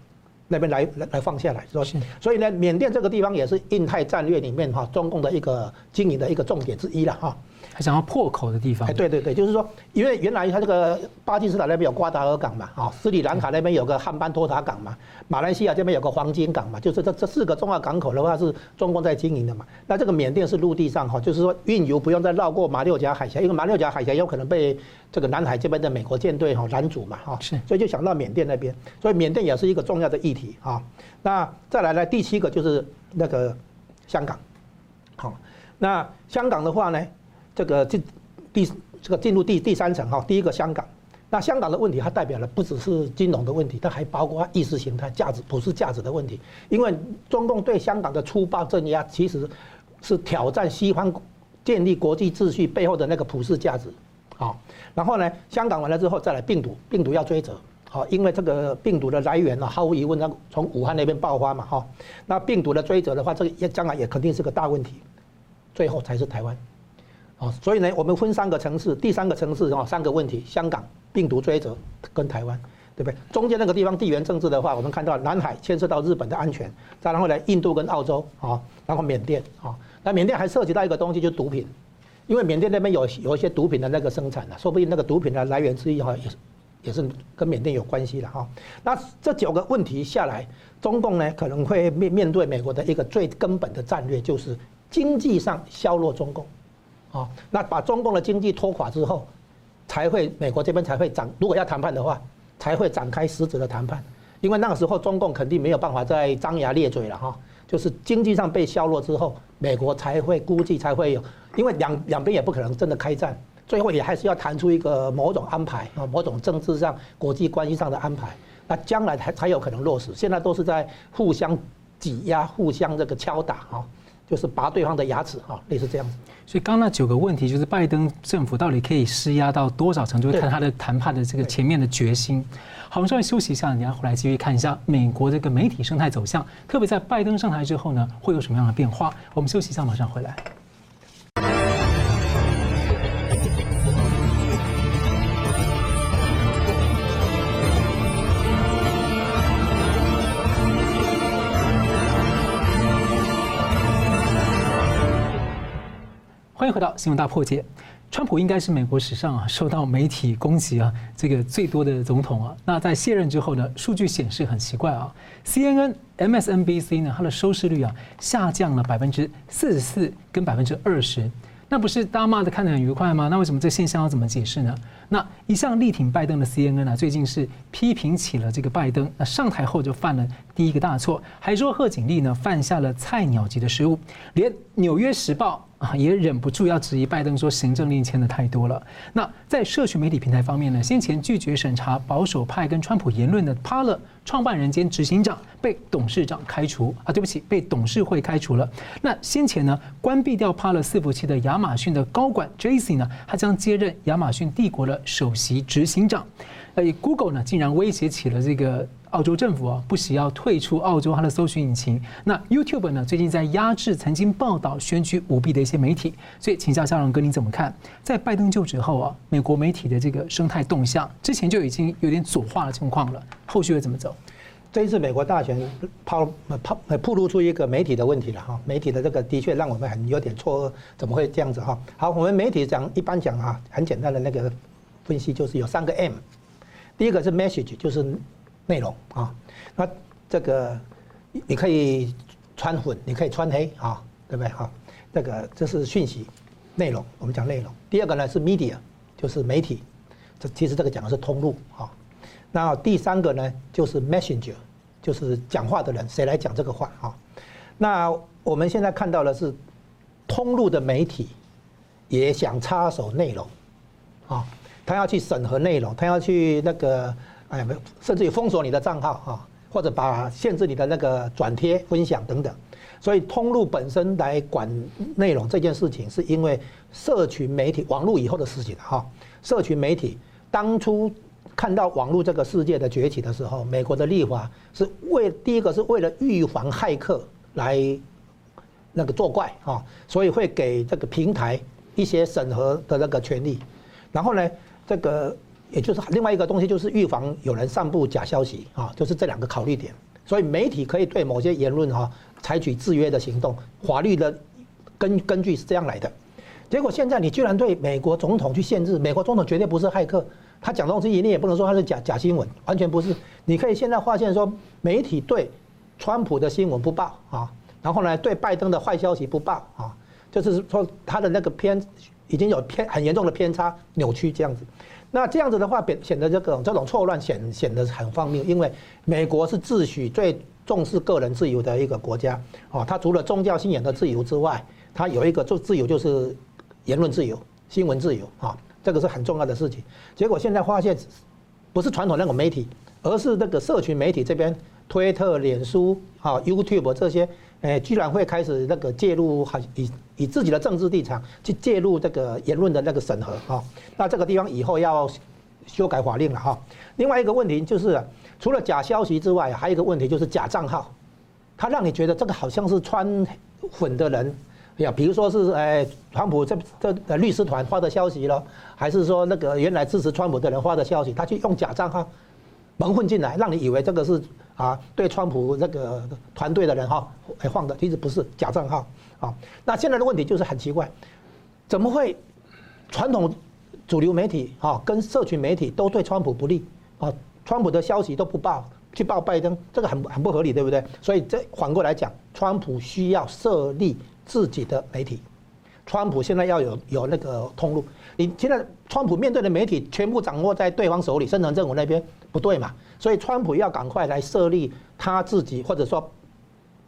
那边来来来放下来，是吧？所以呢，缅甸这个地方也是印太战略里面哈中共的一个经营的一个重点之一了哈。还想要破口的地方，哎，对对对，就是说，因为原来他这个巴基斯坦那边有瓜达尔港嘛，啊，斯里兰卡那边有个汉班托塔港嘛，马来西亚这边有个黄金港嘛，就是这这四个重要港口的话是中共在经营的嘛。那这个缅甸是陆地上哈，就是说运油不用再绕过马六甲海峡，因为马六甲海峡有可能被这个南海这边的美国舰队哈拦阻嘛，哈，是，所以就想到缅甸那边，所以缅甸也是一个重要的议题啊。那再来呢，第七个就是那个香港，好，那香港的话呢？这个进第这个进入第第三层哈，第一个香港，那香港的问题它代表了不只是金融的问题，它还包括意识形态、价值、普世价值的问题。因为中共对香港的粗暴镇压，其实是挑战西方建立国际秩序背后的那个普世价值。好，然后呢，香港完了之后再来病毒，病毒要追责。好，因为这个病毒的来源呢，毫无疑问，它从武汉那边爆发嘛，哈。那病毒的追责的话，这个也将来也肯定是个大问题。最后才是台湾。哦，所以呢，我们分三个城市，第三个城市哦，三个问题：香港病毒追责跟台湾，对不对？中间那个地方地缘政治的话，我们看到南海牵涉到日本的安全，再然后呢，印度跟澳洲啊，然后缅甸啊，那缅甸还涉及到一个东西，就是毒品，因为缅甸那边有有一些毒品的那个生产呢，说不定那个毒品的来源之一哈，也是也是跟缅甸有关系的哈。那这九个问题下来，中共呢可能会面面对美国的一个最根本的战略，就是经济上削弱中共。啊，那把中共的经济拖垮之后，才会美国这边才会展，如果要谈判的话，才会展开实质的谈判。因为那个时候中共肯定没有办法再张牙咧嘴了哈，就是经济上被削弱之后，美国才会估计才会有，因为两两边也不可能真的开战，最后也还是要谈出一个某种安排啊，某种政治上、国际关系上的安排，那将来才才有可能落实。现在都是在互相挤压、互相这个敲打啊。就是拔对方的牙齿啊，类似这样子。所以刚刚那九个问题，就是拜登政府到底可以施压到多少程度，看他的谈判的这个前面的决心。好，我们稍微休息一下，你要回来继续看一下美国这个媒体生态走向，特别在拜登上台之后呢，会有什么样的变化？我们休息一下，马上回来。迎回到新闻大破解。川普应该是美国史上啊受到媒体攻击啊这个最多的总统啊。那在卸任之后呢，数据显示很奇怪啊，CNN、MSNBC 呢，它的收视率啊下降了百分之四十四跟百分之二十。那不是大骂的看得很愉快吗？那为什么这现象要怎么解释呢？那一向力挺拜登的 CNN 呢，最近是批评起了这个拜登。那上台后就犯了第一个大错，还说贺锦丽呢犯下了菜鸟级的失误，连《纽约时报》。啊，也忍不住要质疑拜登说行政令签的太多了。那在社群媒体平台方面呢，先前拒绝审查保守派跟川普言论的 p a l e r 创办人兼执行长被董事长开除啊，对不起，被董事会开除了。那先前呢，关闭掉 p a l e r 伺服器的亚马逊的高管 Jassy 呢，他将接任亚马逊帝国的首席执行长。而 Google 呢，竟然威胁起了这个。澳洲政府啊，不惜要退出澳洲它的搜寻引擎。那 YouTube 呢，最近在压制曾经报道选举舞弊的一些媒体。所以，请教校长哥，你怎么看？在拜登就职后啊，美国媒体的这个生态动向，之前就已经有点左化的情况了，后续会怎么走？这一次美国大选抛抛暴露出一个媒体的问题了哈，媒体的这个的确让我们很有点错愕，怎么会这样子哈？好，我们媒体讲一般讲啊，很简单的那个分析就是有三个 M，第一个是 message，就是。内容啊，那这个你可以穿混，你可以穿黑啊，对不对？哈，这个这是讯息内容，我们讲内容。第二个呢是 media，就是媒体，这其实这个讲的是通路啊。那第三个呢就是 messenger，就是讲话的人，谁来讲这个话啊？那我们现在看到的是通路的媒体也想插手内容啊，他要去审核内容，他要去那个。哎，没有，甚至于封锁你的账号啊，或者把限制你的那个转贴、分享等等。所以，通路本身来管内容这件事情，是因为社群媒体、网络以后的事情哈。社群媒体当初看到网络这个世界的崛起的时候，美国的立法是为第一个是为了预防骇客来那个作怪啊，所以会给这个平台一些审核的那个权利。然后呢，这个。也就是另外一个东西，就是预防有人散布假消息啊，就是这两个考虑点。所以媒体可以对某些言论哈采取制约的行动，法律的根根据是这样来的。结果现在你居然对美国总统去限制，美国总统绝对不是骇客，他讲的东西你也不能说他是假假新闻，完全不是。你可以现在发现说，媒体对川普的新闻不报啊，然后呢对拜登的坏消息不报啊，就是说他的那个偏已经有偏很严重的偏差扭曲这样子。那这样子的话，显显得这个这种错乱显显得很荒谬，因为美国是自诩最重视个人自由的一个国家，哦，它除了宗教信仰的自由之外，它有一个就自由就是言论自由、新闻自由啊，这个是很重要的事情。结果现在发现，不是传统那种媒体，而是那个社群媒体这边，推特、脸书、啊 YouTube 这些。哎，居然会开始那个介入，还以以自己的政治立场去介入这个言论的那个审核哈。那这个地方以后要修改法令了哈。另外一个问题就是，除了假消息之外，还有一个问题就是假账号，他让你觉得这个好像是穿粉的人，哎呀，比如说是哎，川普这这律师团发的消息了，还是说那个原来支持川普的人发的消息，他去用假账号蒙混进来，让你以为这个是。啊，对川普那个团队的人哈，哎放的其实不是假账号啊。那现在的问题就是很奇怪，怎么会传统主流媒体啊跟社群媒体都对川普不利啊？川普的消息都不报，去报拜登，这个很很不合理，对不对？所以这反过来讲，川普需要设立自己的媒体，川普现在要有有那个通路。你现在川普面对的媒体全部掌握在对方手里，深层政府那边不对嘛？所以川普要赶快来设立他自己，或者说，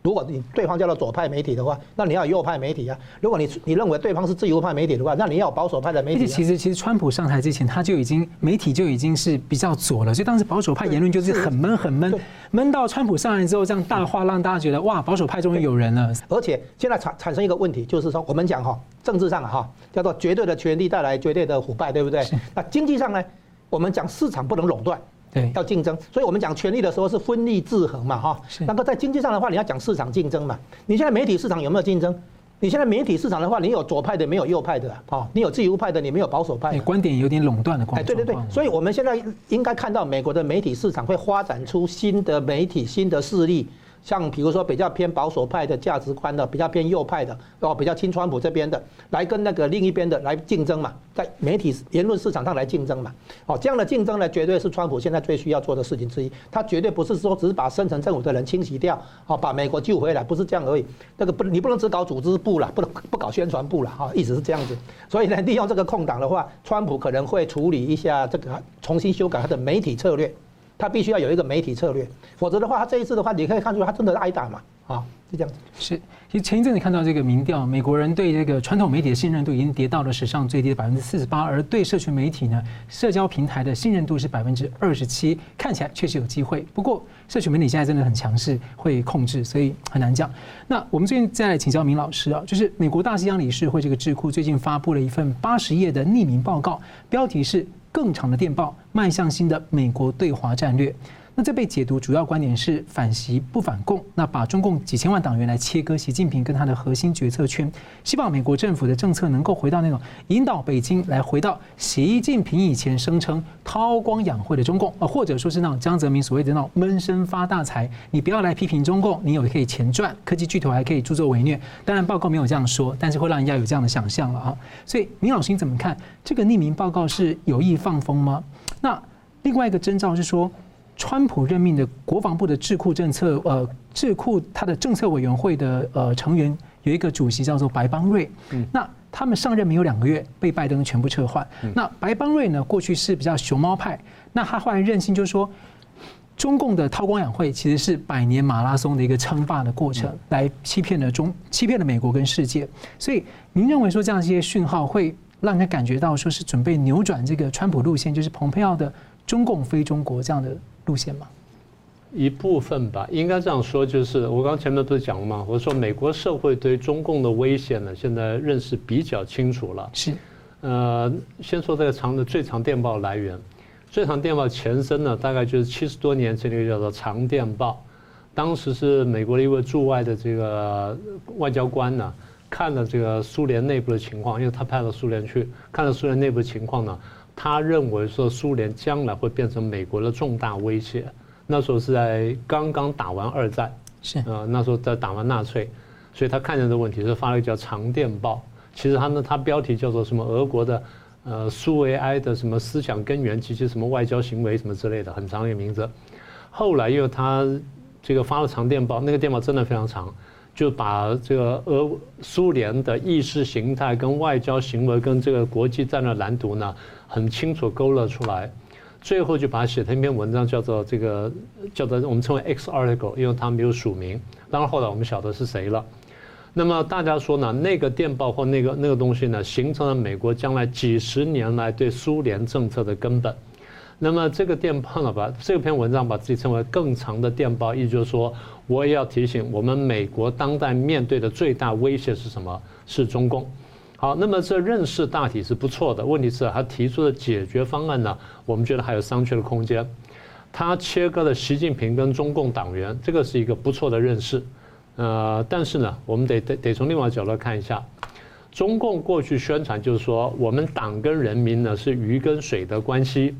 如果你对方叫做左派媒体的话，那你要右派媒体啊。如果你你认为对方是自由派媒体的话，那你要保守派的媒体。其实其实川普上台之前，他就已经媒体就已经是比较左了，所以当时保守派言论就是很闷很闷，闷到川普上来之后这样大话，让大家觉得哇，保守派终于有人了。而且现在产产生一个问题，就是说我们讲哈，政治上哈叫做绝对的权力带来绝对的腐败，对不对？那经济上呢，我们讲市场不能垄断。对，要竞争，所以我们讲权力的时候是分立制衡嘛，哈。那个在经济上的话，你要讲市场竞争嘛。你现在媒体市场有没有竞争？你现在媒体市场的话，你有左派的，没有右派的，哦。你有自由派的，你没有保守派的。观点有点垄断的关系。哎，对对对，所以我们现在应该看到美国的媒体市场会发展出新的媒体、新的势力。像比如说比较偏保守派的价值观的，比较偏右派的，哦，比较亲川普这边的，来跟那个另一边的来竞争嘛，在媒体言论市场上来竞争嘛，哦，这样的竞争呢，绝对是川普现在最需要做的事情之一。他绝对不是说只是把深层政府的人清洗掉，哦，把美国救回来，不是这样而已。那个不，你不能只搞组织部了，不能不搞宣传部了，哈，一直是这样子。所以呢，利用这个空档的话，川普可能会处理一下这个，重新修改他的媒体策略。他必须要有一个媒体策略，否则的话，他这一次的话，你可以看出他真的挨打嘛。啊，就这样子。是，其实前一阵子看到这个民调，美国人对这个传统媒体的信任度已经跌到了史上最低的百分之四十八，而对社群媒体呢，社交平台的信任度是百分之二十七，看起来确实有机会。不过，社群媒体现在真的很强势，会控制，所以很难讲。那我们最近再来请教明老师啊，就是美国大西洋理事会这个智库最近发布了一份八十页的匿名报告，标题是“更长的电报，迈向新的美国对华战略”。那这被解读主要观点是反习不反共，那把中共几千万党员来切割习近平跟他的核心决策圈，希望美国政府的政策能够回到那种引导北京来回到习近平以前声称韬光养晦的中共啊，或者说是那种江泽民所谓的那种闷声发大财，你不要来批评中共，你有可以钱赚，科技巨头还可以助纣为虐。当然报告没有这样说，但是会让人家有这样的想象了啊。所以明老师你怎么看这个匿名报告是有意放风吗？那另外一个征兆是说。川普任命的国防部的智库政策，呃，智库他的政策委员会的呃成员有一个主席叫做白邦瑞，嗯，那他们上任没有两个月，被拜登全部撤换。那白邦瑞呢，过去是比较熊猫派，那他后来任性就是说，中共的韬光养晦其实是百年马拉松的一个称霸的过程，来欺骗了中，欺骗了美国跟世界。所以您认为说这样一些讯号会让人感觉到说是准备扭转这个川普路线，就是蓬佩奥的中共非中国这样的。路线吗？一部分吧，应该这样说，就是我刚前面不是讲了吗？我说美国社会对中共的威胁呢，现在认识比较清楚了。是，呃，先说这个长的最长电报来源，最长电报前身呢，大概就是七十多年前那个叫做长电报，当时是美国的一位驻外的这个外交官呢，看了这个苏联内部的情况，因为他派到苏联去看了苏联内部的情况呢。他认为说苏联将来会变成美国的重大威胁。那时候是在刚刚打完二战，是啊，那时候在打完纳粹，所以他看见这个问题，是发了一个叫长电报。其实他呢，他标题叫做什么？俄国的呃苏维埃的什么思想根源及其什么外交行为什么之类的，很长一个名字。后来因为他这个发了长电报，那个电报真的非常长。就把这个俄苏联的意识形态跟外交行为跟这个国际战略蓝图呢，很清楚勾勒出来。最后就把它写成一篇文章，叫做这个叫做我们称为 X article，因为他没有署名。当然后来我们晓得是谁了。那么大家说呢，那个电报或那个那个东西呢，形成了美国将来几十年来对苏联政策的根本。那么这个电报呢，把这篇文章把自己称为更长的电报，意思就是说，我也要提醒我们美国当代面对的最大威胁是什么？是中共。好，那么这认识大体是不错的，问题是他提出的解决方案呢，我们觉得还有商榷的空间。他切割了习近平跟中共党员，这个是一个不错的认识。呃，但是呢，我们得得得从另外角度看一下，中共过去宣传就是说，我们党跟人民呢是鱼跟水的关系。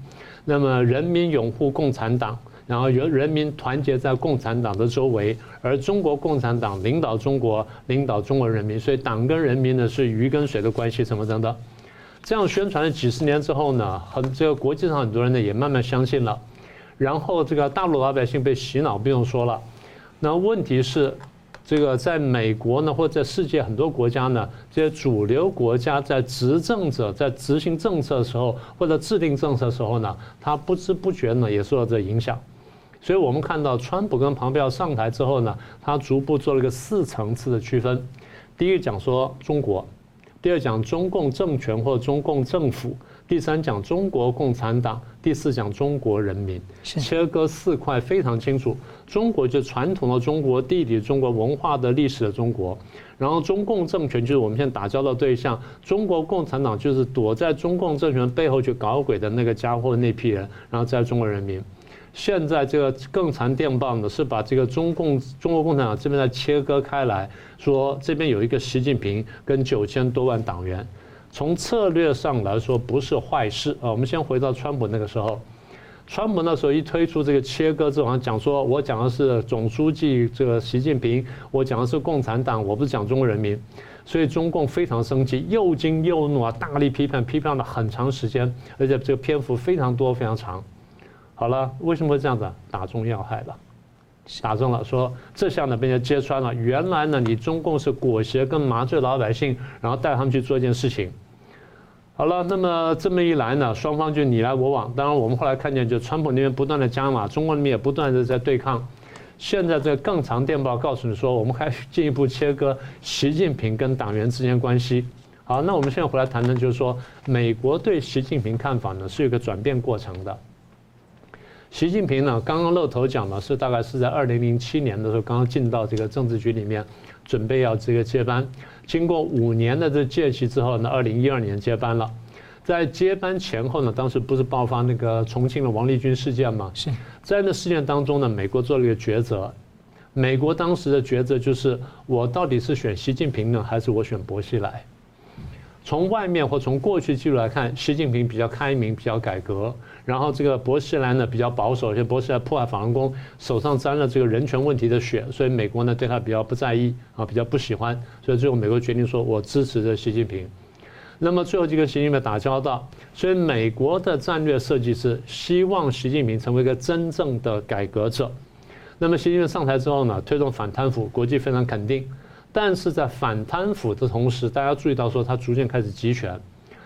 那么人民拥护共产党，然后由人民团结在共产党的周围，而中国共产党领导中国，领导中国人民，所以党跟人民呢是鱼跟水的关系，什么等等。这样宣传了几十年之后呢，很这个国际上很多人呢也慢慢相信了，然后这个大陆老百姓被洗脑不用说了，那问题是。这个在美国呢，或者在世界很多国家呢，这些主流国家在执政者在执行政策的时候，或者制定政策的时候呢，他不知不觉呢也受到这影响。所以我们看到川普跟庞佩奥上台之后呢，他逐步做了一个四层次的区分。第一讲说中国，第二讲中共政权或中共政府。第三讲中国共产党，第四讲中国人民，切割四块非常清楚。中国就传统的中国地理、中国文化的历史的中国，然后中共政权就是我们现在打交道对象，中国共产党就是躲在中共政权背后去搞鬼的那个家伙那批人，然后在中国人民。现在这个更长电棒的，是把这个中共中国共产党这边再切割开来，说这边有一个习近平跟九千多万党员。从策略上来说不是坏事啊。我们先回到川普那个时候，川普那时候一推出这个切割之后，讲说我讲的是总书记这个习近平，我讲的是共产党，我不是讲中国人民，所以中共非常生气，又惊又怒啊，大力批判，批判了很长时间，而且这个篇幅非常多非常长。好了，为什么会这样子？打中要害了，打中了，说这下呢被人揭穿了，原来呢你中共是裹挟跟麻醉老百姓，然后带他们去做一件事情。好了，那么这么一来呢，双方就你来我往。当然，我们后来看见，就川普那边不断的加码，中国那边也不断的在对抗。现在这个更长电报告诉你说，我们还进一步切割习近平跟党员之间关系。好，那我们现在回来谈谈，就是说美国对习近平看法呢是有个转变过程的。习近平呢，刚刚露头讲呢，是大概是在二零零七年的时候，刚刚进到这个政治局里面，准备要这个接班。经过五年的这届期之后呢，二零一二年接班了。在接班前后呢，当时不是爆发那个重庆的王立军事件吗？是在那事件当中呢，美国做了一个抉择。美国当时的抉择就是，我到底是选习近平呢，还是我选薄熙来？从外面或从过去记录来看，习近平比较开明，比较改革。然后这个薄熙来呢比较保守，而且薄熙来破坏法轮功，手上沾了这个人权问题的血，所以美国呢对他比较不在意啊，比较不喜欢。所以最后美国决定说，我支持着习近平。那么最后就跟习近平打交道，所以美国的战略设计是希望习近平成为一个真正的改革者。那么习近平上台之后呢，推动反贪腐，国际非常肯定。但是在反贪腐的同时，大家注意到说他逐渐开始集权，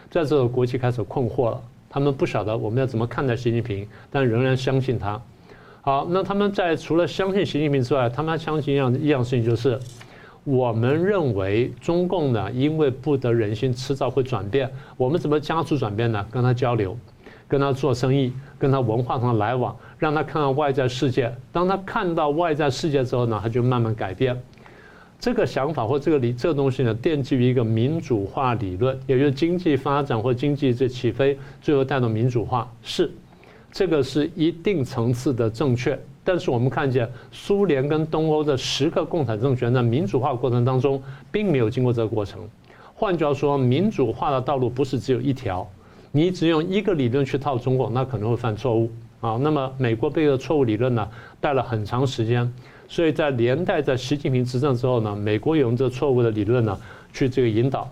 在这个国际开始困惑了，他们不晓得我们要怎么看待习近平，但仍然相信他。好，那他们在除了相信习近平之外，他们还相信一样一样事情就是。我们认为中共呢，因为不得人心，迟早会转变。我们怎么加速转变呢？跟他交流，跟他做生意，跟他文化上的来往，让他看到外在世界。当他看到外在世界之后呢，他就慢慢改变。这个想法或这个理这个东西呢，奠基于一个民主化理论，也就是经济发展或经济这起飞，最后带动民主化。是，这个是一定层次的正确。但是我们看见苏联跟东欧的十个共产政权在民主化过程当中，并没有经过这个过程。换句话说，民主化的道路不是只有一条，你只用一个理论去套中国，那可能会犯错误啊。那么美国被这个错误理论呢带了很长时间，所以在连带在习近平执政之后呢，美国也用这错误的理论呢去这个引导。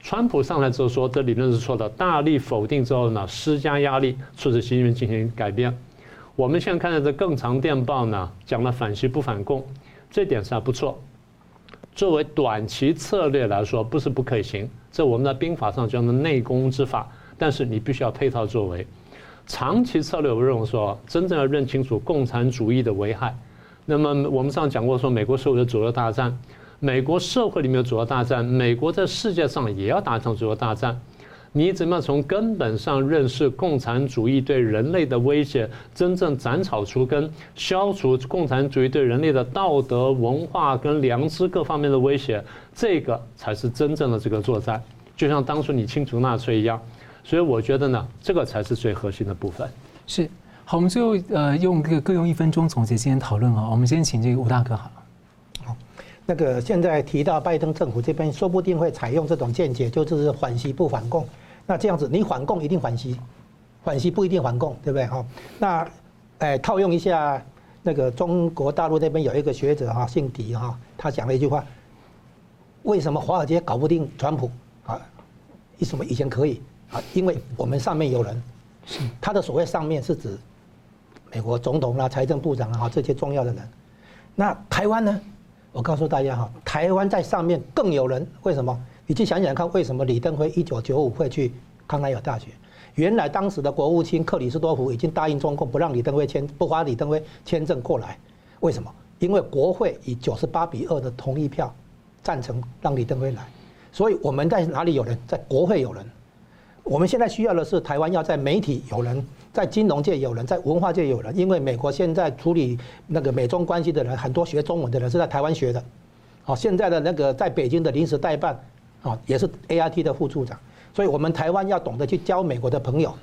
川普上来之后说这理论是错的，大力否定之后呢，施加压力促使习近平进行改变。我们现在看到这更长电报呢，讲了反西不反共，这点是还不错。作为短期策略来说，不是不可行，这我们在兵法上叫做内功之法。但是你必须要配套作为。长期策略，我认为说，真正要认清楚共产主义的危害。那么我们上讲过说，美国社会的左右大战，美国社会里面有左右大战，美国在世界上也要打一场左右大战。你怎么从根本上认识共产主义对人类的威胁，真正斩草除根，消除共产主义对人类的道德、文化跟良知各方面的威胁，这个才是真正的这个作战。就像当初你清除纳粹一样，所以我觉得呢，这个才是最核心的部分。是，好，我们最后呃用个各用一分钟总结今天讨论啊。我们先请这个吴大哥好了。好，那个现在提到拜登政府这边说不定会采用这种见解，就是反习不反共。那这样子，你反共一定反息，反息不一定反共，对不对？哈，那，哎，套用一下那个中国大陆那边有一个学者哈，姓狄哈，他讲了一句话：为什么华尔街搞不定川普啊？为什么以前可以啊？因为我们上面有人，他的所谓上面是指美国总统啦、财政部长啊这些重要的人。那台湾呢？我告诉大家哈，台湾在上面更有人，为什么？你去想想看，为什么李登辉一九九五会去康奈尔大学？原来当时的国务卿克里斯多夫已经答应中共不让李登辉签，不发李登辉签证过来。为什么？因为国会以九十八比二的同意票赞成让李登辉来。所以我们在哪里有人？在国会有人。我们现在需要的是台湾要在媒体有人，在金融界有人，在文化界有人。因为美国现在处理那个美中关系的人，很多学中文的人是在台湾学的。好，现在的那个在北京的临时代办。啊，也是 AIT 的副处长，所以我们台湾要懂得去交美国的朋友，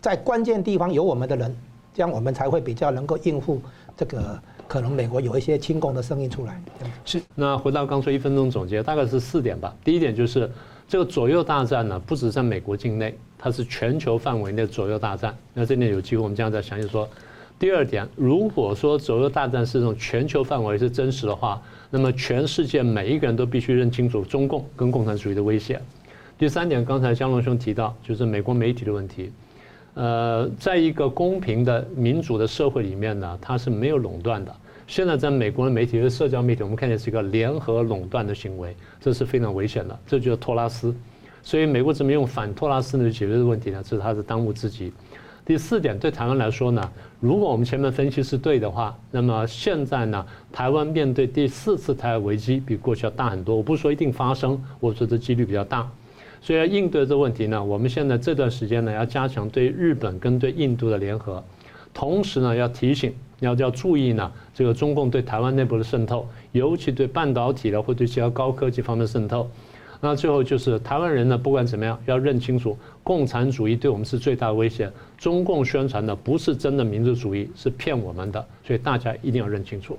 在关键地方有我们的人，这样我们才会比较能够应付这个可能美国有一些亲共的声音出来。是。那回到刚说一分钟总结，大概是四点吧。第一点就是这个左右大战呢，不止在美国境内，它是全球范围内左右大战。那这点有机会我们这样再详细说。第二点，如果说左右大战是这种全球范围是真实的话。那么全世界每一个人都必须认清楚中共跟共产主义的威胁。第三点，刚才江龙兄提到，就是美国媒体的问题。呃，在一个公平的民主的社会里面呢，它是没有垄断的。现在在美国的媒体和社交媒体，我们看见是一个联合垄断的行为，这是非常危险的。这就是托拉斯。所以美国怎么用反托拉斯呢解决这个问题呢？这是他的当务之急。第四点，对台湾来说呢，如果我们前面分析是对的话，那么现在呢，台湾面对第四次台海危机比过去要大很多。我不是说一定发生，我说这几率比较大。所以要应对这个问题呢，我们现在这段时间呢，要加强对日本跟对印度的联合，同时呢，要提醒要要注意呢，这个中共对台湾内部的渗透，尤其对半导体的或对其他高科技方面渗透。那最后就是台湾人呢，不管怎么样，要认清楚，共产主义对我们是最大的威胁。中共宣传的不是真的民族主义，是骗我们的，所以大家一定要认清楚。